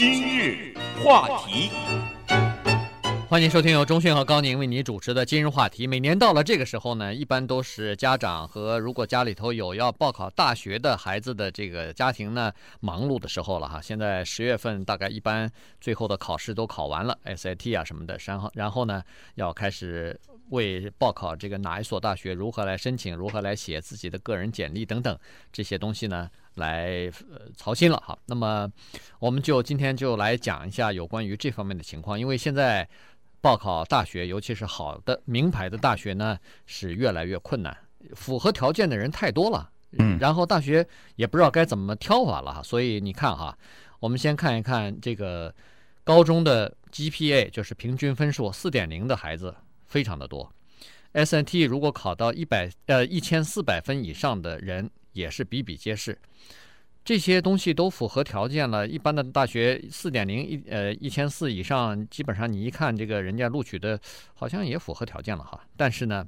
今日话题。欢迎收听由钟迅和高宁为你主持的今日话题。每年到了这个时候呢，一般都是家长和如果家里头有要报考大学的孩子的这个家庭呢，忙碌的时候了哈。现在十月份大概一般最后的考试都考完了，SAT 啊什么的，然后然后呢要开始为报考这个哪一所大学如何来申请，如何来写自己的个人简历等等这些东西呢，来呃操心了哈。那么我们就今天就来讲一下有关于这方面的情况，因为现在。报考大学，尤其是好的名牌的大学呢，是越来越困难。符合条件的人太多了，嗯，然后大学也不知道该怎么挑法了哈。所以你看哈，我们先看一看这个高中的 GPA，就是平均分数四点零的孩子非常的多。SAT 如果考到一百呃一千四百分以上的人也是比比皆是。这些东西都符合条件了，一般的大学四点零一呃一千四以上，基本上你一看这个人家录取的，好像也符合条件了哈。但是呢，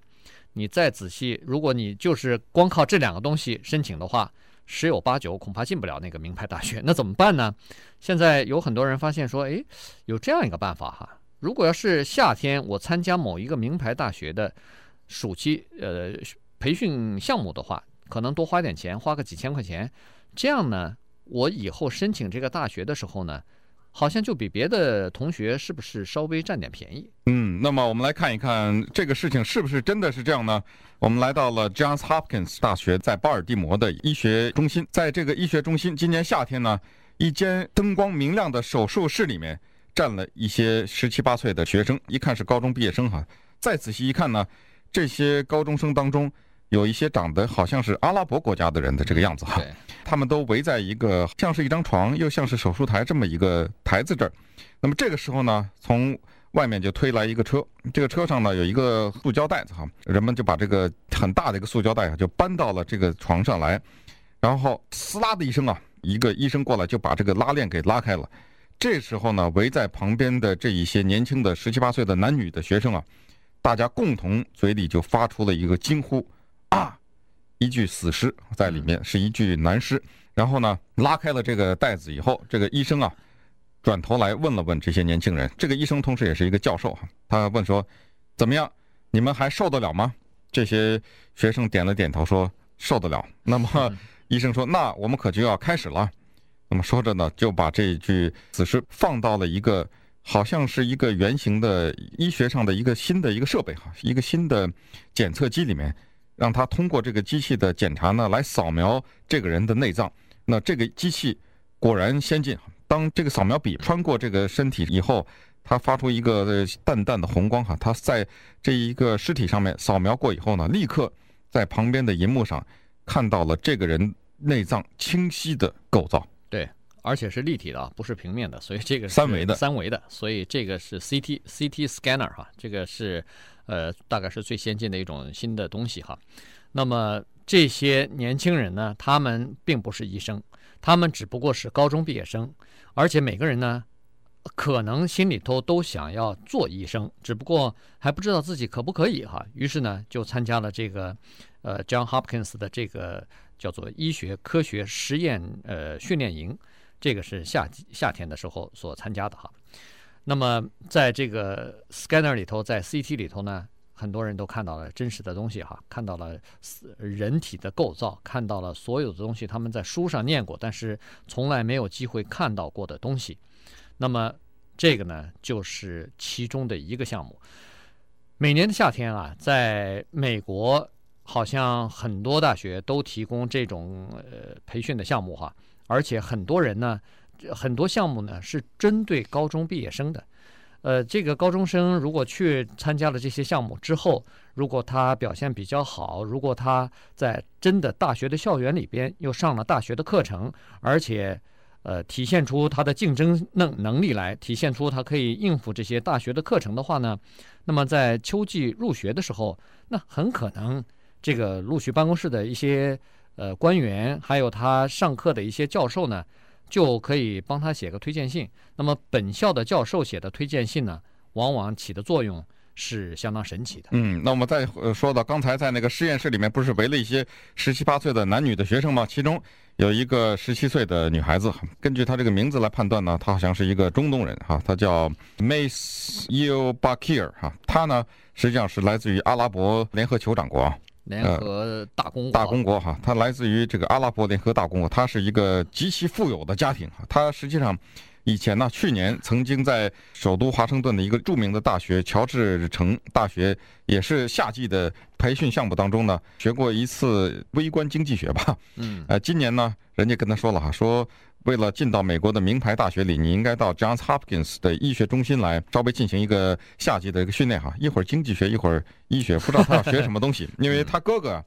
你再仔细，如果你就是光靠这两个东西申请的话，十有八九恐怕进不了那个名牌大学。那怎么办呢？现在有很多人发现说，哎，有这样一个办法哈。如果要是夏天我参加某一个名牌大学的暑期呃培训项目的话，可能多花点钱，花个几千块钱。这样呢，我以后申请这个大学的时候呢，好像就比别的同学是不是稍微占点便宜？嗯，那么我们来看一看这个事情是不是真的是这样呢？我们来到了 Johns Hopkins 大学在巴尔的摩的医学中心，在这个医学中心，今年夏天呢，一间灯光明亮的手术室里面站了一些十七八岁的学生，一看是高中毕业生哈。再仔细一看呢，这些高中生当中。有一些长得好像是阿拉伯国家的人的这个样子哈，他们都围在一个像是一张床又像是手术台这么一个台子这儿。那么这个时候呢，从外面就推来一个车，这个车上呢有一个塑胶袋子哈，人们就把这个很大的一个塑胶袋啊就搬到了这个床上来，然后撕拉的一声啊，一个医生过来就把这个拉链给拉开了。这时候呢，围在旁边的这一些年轻的十七八岁的男女的学生啊，大家共同嘴里就发出了一个惊呼。啊，一具死尸在里面，是一具男尸。然后呢，拉开了这个袋子以后，这个医生啊，转头来问了问这些年轻人。这个医生同时也是一个教授哈，他问说：“怎么样，你们还受得了吗？”这些学生点了点头，说：“受得了。”那么医生说：“那我们可就要开始了。”那么说着呢，就把这具死尸放到了一个好像是一个圆形的医学上的一个新的一个设备哈，一个新的检测机里面。让他通过这个机器的检查呢，来扫描这个人的内脏。那这个机器果然先进。当这个扫描笔穿过这个身体以后，它发出一个淡淡的红光哈。它在这一个尸体上面扫描过以后呢，立刻在旁边的银幕上看到了这个人内脏清晰的构造。对，而且是立体的啊，不是平面的，所以这个是三维的，三维的，所以这个是 CT CT scanner 哈，这个是。呃，大概是最先进的一种新的东西哈。那么这些年轻人呢，他们并不是医生，他们只不过是高中毕业生，而且每个人呢，可能心里头都想要做医生，只不过还不知道自己可不可以哈。于是呢，就参加了这个呃 John Hopkins 的这个叫做医学科学实验呃训练营，这个是夏夏天的时候所参加的哈。那么，在这个 scanner 里头，在 CT 里头呢，很多人都看到了真实的东西哈，看到了人体的构造，看到了所有的东西，他们在书上念过，但是从来没有机会看到过的东西。那么，这个呢，就是其中的一个项目。每年的夏天啊，在美国，好像很多大学都提供这种呃培训的项目哈，而且很多人呢。很多项目呢是针对高中毕业生的，呃，这个高中生如果去参加了这些项目之后，如果他表现比较好，如果他在真的大学的校园里边又上了大学的课程，而且呃体现出他的竞争能能力来，体现出他可以应付这些大学的课程的话呢，那么在秋季入学的时候，那很可能这个录取办公室的一些呃官员，还有他上课的一些教授呢。就可以帮他写个推荐信。那么本校的教授写的推荐信呢，往往起的作用是相当神奇的。嗯，那我们再说到刚才在那个实验室里面，不是围了一些十七八岁的男女的学生吗？其中有一个十七岁的女孩子，根据她这个名字来判断呢，她好像是一个中东人哈，她叫 Mace Yeo Bakir 哈，她呢实际上是来自于阿拉伯联合酋长国。联合大公国，大公国哈，它来自于这个阿拉伯联合大公国，它是一个极其富有的家庭哈。它实际上以前呢，去年曾经在首都华盛顿的一个著名的大学乔治城大学，也是夏季的培训项目当中呢，学过一次微观经济学吧。嗯，呃，今年呢，人家跟他说了哈，说。为了进到美国的名牌大学里，你应该到 Johns Hopkins 的医学中心来，稍微进行一个夏季的一个训练哈。一会儿经济学，一会儿医学，不知道他要学什么东西。因为他哥哥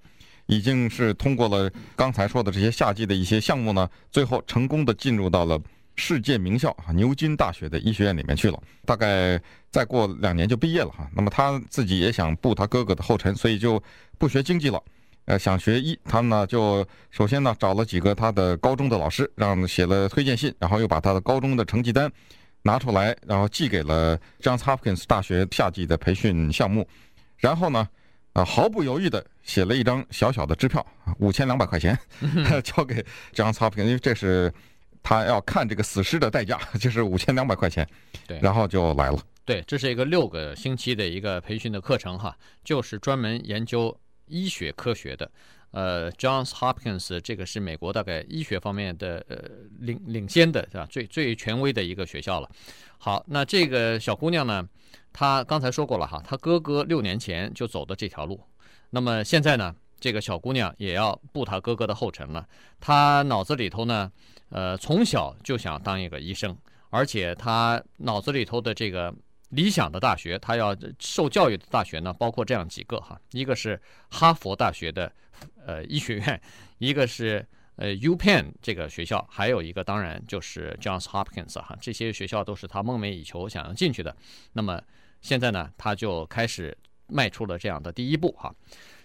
已经是通过了刚才说的这些夏季的一些项目呢，最后成功的进入到了世界名校啊牛津大学的医学院里面去了。大概再过两年就毕业了哈。那么他自己也想步他哥哥的后尘，所以就不学经济了。呃，想学医，他呢就首先呢找了几个他的高中的老师，让写了推荐信，然后又把他的高中的成绩单拿出来，然后寄给了 Johns Hopkins 大学夏季的培训项目，然后呢，啊毫不犹豫地写了一张小小的支票，五千两百块钱，交给 Johns Hopkins，因为这是他要看这个死尸的代价，就是五千两百块钱，对，然后就来了。对，这是一个六个星期的一个培训的课程哈，就是专门研究。医学科学的，呃，Johns Hopkins 这个是美国大概医学方面的呃领领先的是吧？最最权威的一个学校了。好，那这个小姑娘呢，她刚才说过了哈，她哥哥六年前就走的这条路，那么现在呢，这个小姑娘也要步她哥哥的后尘了。她脑子里头呢，呃，从小就想当一个医生，而且她脑子里头的这个。理想的大学，他要受教育的大学呢，包括这样几个哈，一个是哈佛大学的呃医学院，一个是呃 UPenn 这个学校，还有一个当然就是 Johns Hopkins 哈，这些学校都是他梦寐以求想要进去的。那么现在呢，他就开始迈出了这样的第一步哈。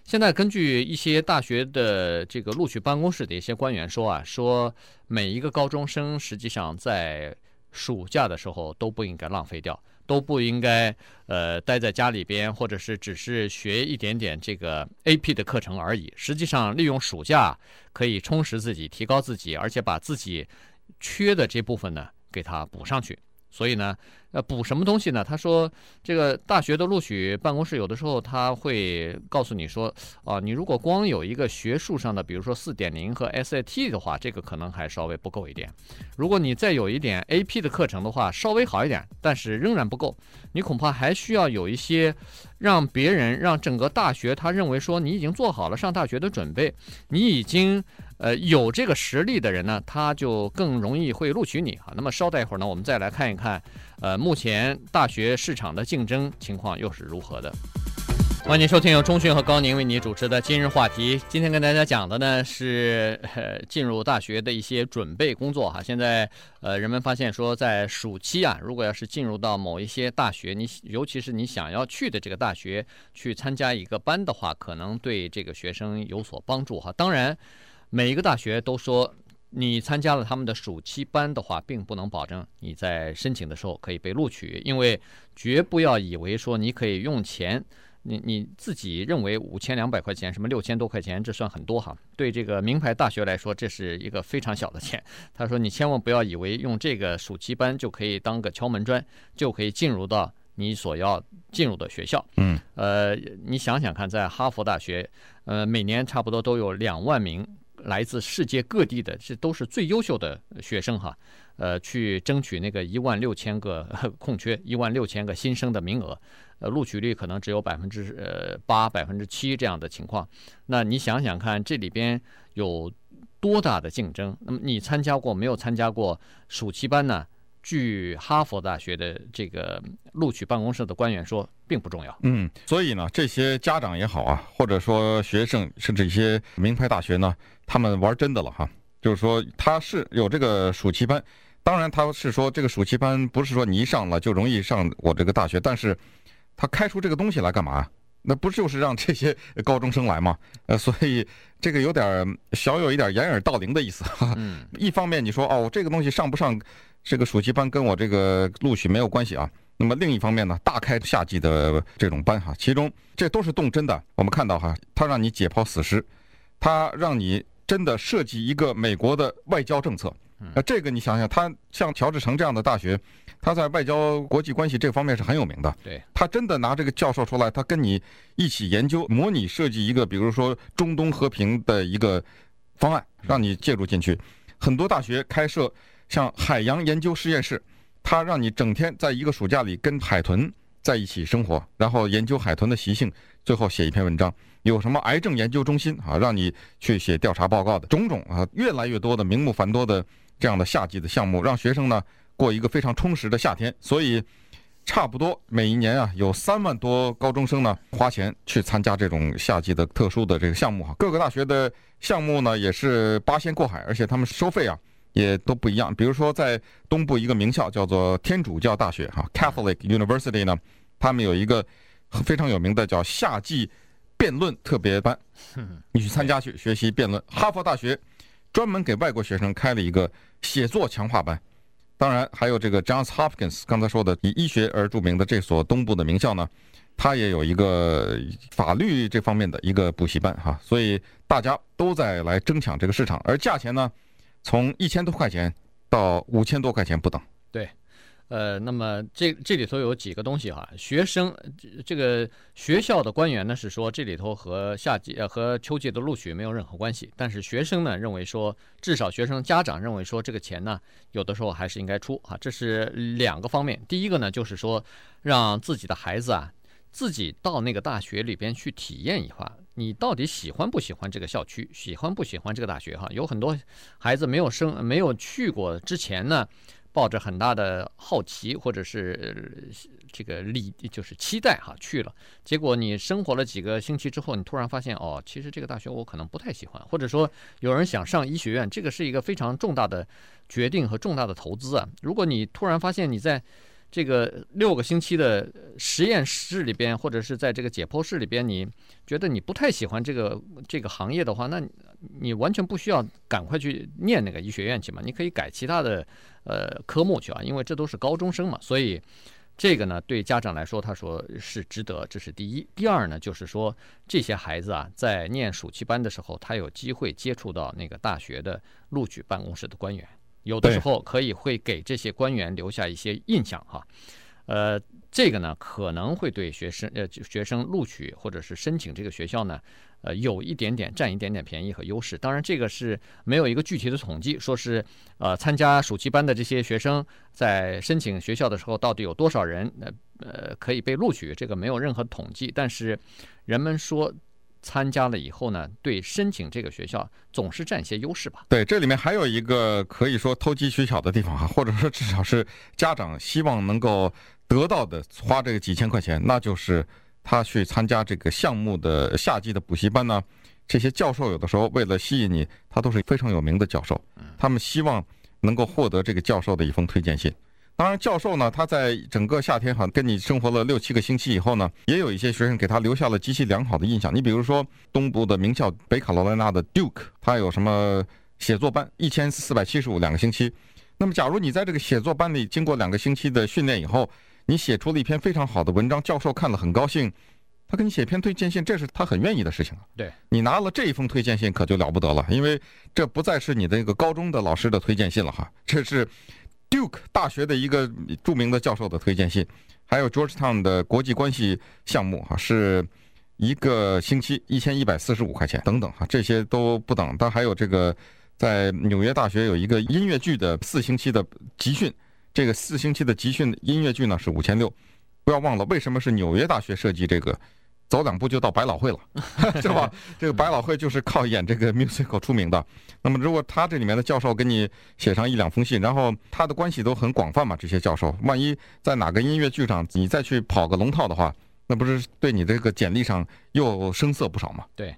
现在根据一些大学的这个录取办公室的一些官员说啊，说每一个高中生实际上在暑假的时候都不应该浪费掉。都不应该，呃，待在家里边，或者是只是学一点点这个 AP 的课程而已。实际上，利用暑假可以充实自己，提高自己，而且把自己缺的这部分呢，给它补上去。所以呢，呃，补什么东西呢？他说，这个大学的录取办公室有的时候他会告诉你说，啊，你如果光有一个学术上的，比如说四点零和 SAT 的话，这个可能还稍微不够一点。如果你再有一点 AP 的课程的话，稍微好一点，但是仍然不够。你恐怕还需要有一些让别人、让整个大学他认为说你已经做好了上大学的准备，你已经。呃，有这个实力的人呢，他就更容易会录取你哈。那么稍待一会儿呢，我们再来看一看，呃，目前大学市场的竞争情况又是如何的。欢迎收听由中讯和高宁为你主持的今日话题。今天跟大家讲的呢是呃进入大学的一些准备工作哈。现在呃人们发现说，在暑期啊，如果要是进入到某一些大学，你尤其是你想要去的这个大学去参加一个班的话，可能对这个学生有所帮助哈。当然。每一个大学都说，你参加了他们的暑期班的话，并不能保证你在申请的时候可以被录取，因为绝不要以为说你可以用钱，你你自己认为五千两百块钱，什么六千多块钱，这算很多哈。对这个名牌大学来说，这是一个非常小的钱。他说，你千万不要以为用这个暑期班就可以当个敲门砖，就可以进入到你所要进入的学校。嗯，呃，你想想看，在哈佛大学，呃，每年差不多都有两万名。来自世界各地的，这都是最优秀的学生哈，呃，去争取那个一万六千个 空缺，一万六千个新生的名额，呃，录取率可能只有百分之呃八、百分之七这样的情况。那你想想看，这里边有多大的竞争？那么你参加过没有参加过暑期班呢？据哈佛大学的这个录取办公室的官员说，并不重要。嗯，所以呢，这些家长也好啊，或者说学生，甚至一些名牌大学呢，他们玩真的了哈。就是说，他是有这个暑期班，当然他是说这个暑期班不是说你一上了就容易上我这个大学，但是他开出这个东西来干嘛？那不就是让这些高中生来吗？呃，所以这个有点小有一点掩耳盗铃的意思哈。一方面你说哦，这个东西上不上？这个暑期班跟我这个录取没有关系啊，那么另一方面呢，大开夏季的这种班哈，其中这都是动真的。我们看到哈，他让你解剖死尸，他让你真的设计一个美国的外交政策。那这个你想想，他像乔治城这样的大学，他在外交国际关系这方面是很有名的。对，他真的拿这个教授出来，他跟你一起研究、模拟设计一个，比如说中东和平的一个方案，让你介入进去。很多大学开设像海洋研究实验室，他让你整天在一个暑假里跟海豚在一起生活，然后研究海豚的习性，最后写一篇文章。有什么癌症研究中心啊，让你去写调查报告的种种啊，越来越多的名目繁多的。这样的夏季的项目，让学生呢过一个非常充实的夏天。所以，差不多每一年啊，有三万多高中生呢花钱去参加这种夏季的特殊的这个项目哈。各个大学的项目呢也是八仙过海，而且他们收费啊也都不一样。比如说在东部一个名校叫做天主教大学哈 （Catholic University） 呢，他们有一个非常有名的叫夏季辩论特别班，你去参加去学习辩论。哈佛大学专门给外国学生开了一个。写作强化班，当然还有这个 Johns Hopkins，刚才说的以医学而著名的这所东部的名校呢，它也有一个法律这方面的一个补习班哈，所以大家都在来争抢这个市场，而价钱呢，从一千多块钱到五千多块钱不等。呃，那么这这里头有几个东西哈，学生这个学校的官员呢是说这里头和夏季呃和秋季的录取没有任何关系，但是学生呢认为说，至少学生家长认为说这个钱呢有的时候还是应该出啊，这是两个方面。第一个呢就是说让自己的孩子啊自己到那个大学里边去体验一下，你到底喜欢不喜欢这个校区，喜欢不喜欢这个大学哈？有很多孩子没有生没有去过之前呢。抱着很大的好奇或者是这个理，就是期待哈去了，结果你生活了几个星期之后，你突然发现哦，其实这个大学我可能不太喜欢，或者说有人想上医学院，这个是一个非常重大的决定和重大的投资啊。如果你突然发现你在这个六个星期的实验室里边，或者是在这个解剖室里边，你觉得你不太喜欢这个这个行业的话，那你完全不需要赶快去念那个医学院去嘛，你可以改其他的。呃，科目去啊，因为这都是高中生嘛，所以这个呢，对家长来说，他说是值得，这是第一。第二呢，就是说这些孩子啊，在念暑期班的时候，他有机会接触到那个大学的录取办公室的官员，有的时候可以会给这些官员留下一些印象哈。呃，这个呢，可能会对学生呃学生录取或者是申请这个学校呢。呃，有一点点占一点点便宜和优势，当然这个是没有一个具体的统计，说是呃参加暑期班的这些学生在申请学校的时候到底有多少人呃呃可以被录取，这个没有任何统计，但是人们说参加了以后呢，对申请这个学校总是占些优势吧？对，这里面还有一个可以说投机取巧的地方啊，或者说至少是家长希望能够得到的，花这个几千块钱，那就是。他去参加这个项目的夏季的补习班呢，这些教授有的时候为了吸引你，他都是非常有名的教授，他们希望能够获得这个教授的一封推荐信。当然，教授呢，他在整个夏天哈跟你生活了六七个星期以后呢，也有一些学生给他留下了极其良好的印象。你比如说东部的名校北卡罗来纳的 Duke，他有什么写作班，一千四百七十五两个星期。那么，假如你在这个写作班里经过两个星期的训练以后，你写出了一篇非常好的文章，教授看了很高兴，他给你写篇推荐信，这是他很愿意的事情。对，你拿了这一封推荐信可就了不得了，因为这不再是你的一个高中的老师的推荐信了哈，这是 Duke 大学的一个著名的教授的推荐信，还有 Georgetown 的国际关系项目哈，是一个星期一千一百四十五块钱等等哈，这些都不等。但还有这个在纽约大学有一个音乐剧的四星期的集训。这个四星期的集训音乐剧呢是五千六，不要忘了为什么是纽约大学设计这个，走两步就到百老汇了，是吧？这个百老汇就是靠演这个 musical 出名的。那么如果他这里面的教授给你写上一两封信，然后他的关系都很广泛嘛，这些教授，万一在哪个音乐剧上你再去跑个龙套的话，那不是对你这个简历上又生涩不少吗？对。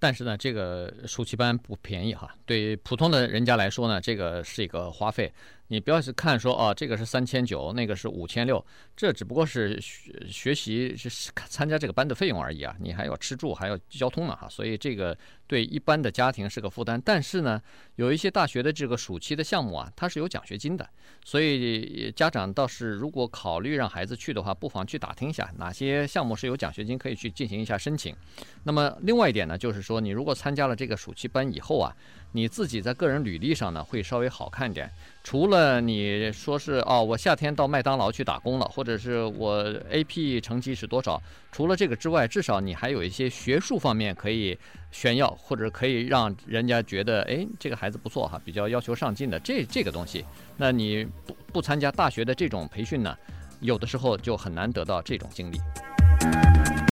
但是呢，这个暑期班不便宜哈。对普通的人家来说呢，这个是一个花费。你不要是看说啊，这个是三千九，那个是五千六，这只不过是学学习是参加这个班的费用而已啊，你还要吃住，还要交通呢哈，所以这个对一般的家庭是个负担。但是呢，有一些大学的这个暑期的项目啊，它是有奖学金的，所以家长倒是如果考虑让孩子去的话，不妨去打听一下哪些项目是有奖学金，可以去进行一下申请。那么另外一点呢，就是说你如果参加了这个暑期班以后啊，你自己在个人履历上呢会稍微好看点。除了你说是哦，我夏天到麦当劳去打工了，或者是我 AP 成绩是多少？除了这个之外，至少你还有一些学术方面可以炫耀，或者可以让人家觉得，哎，这个孩子不错哈，比较要求上进的这这个东西。那你不不参加大学的这种培训呢，有的时候就很难得到这种经历。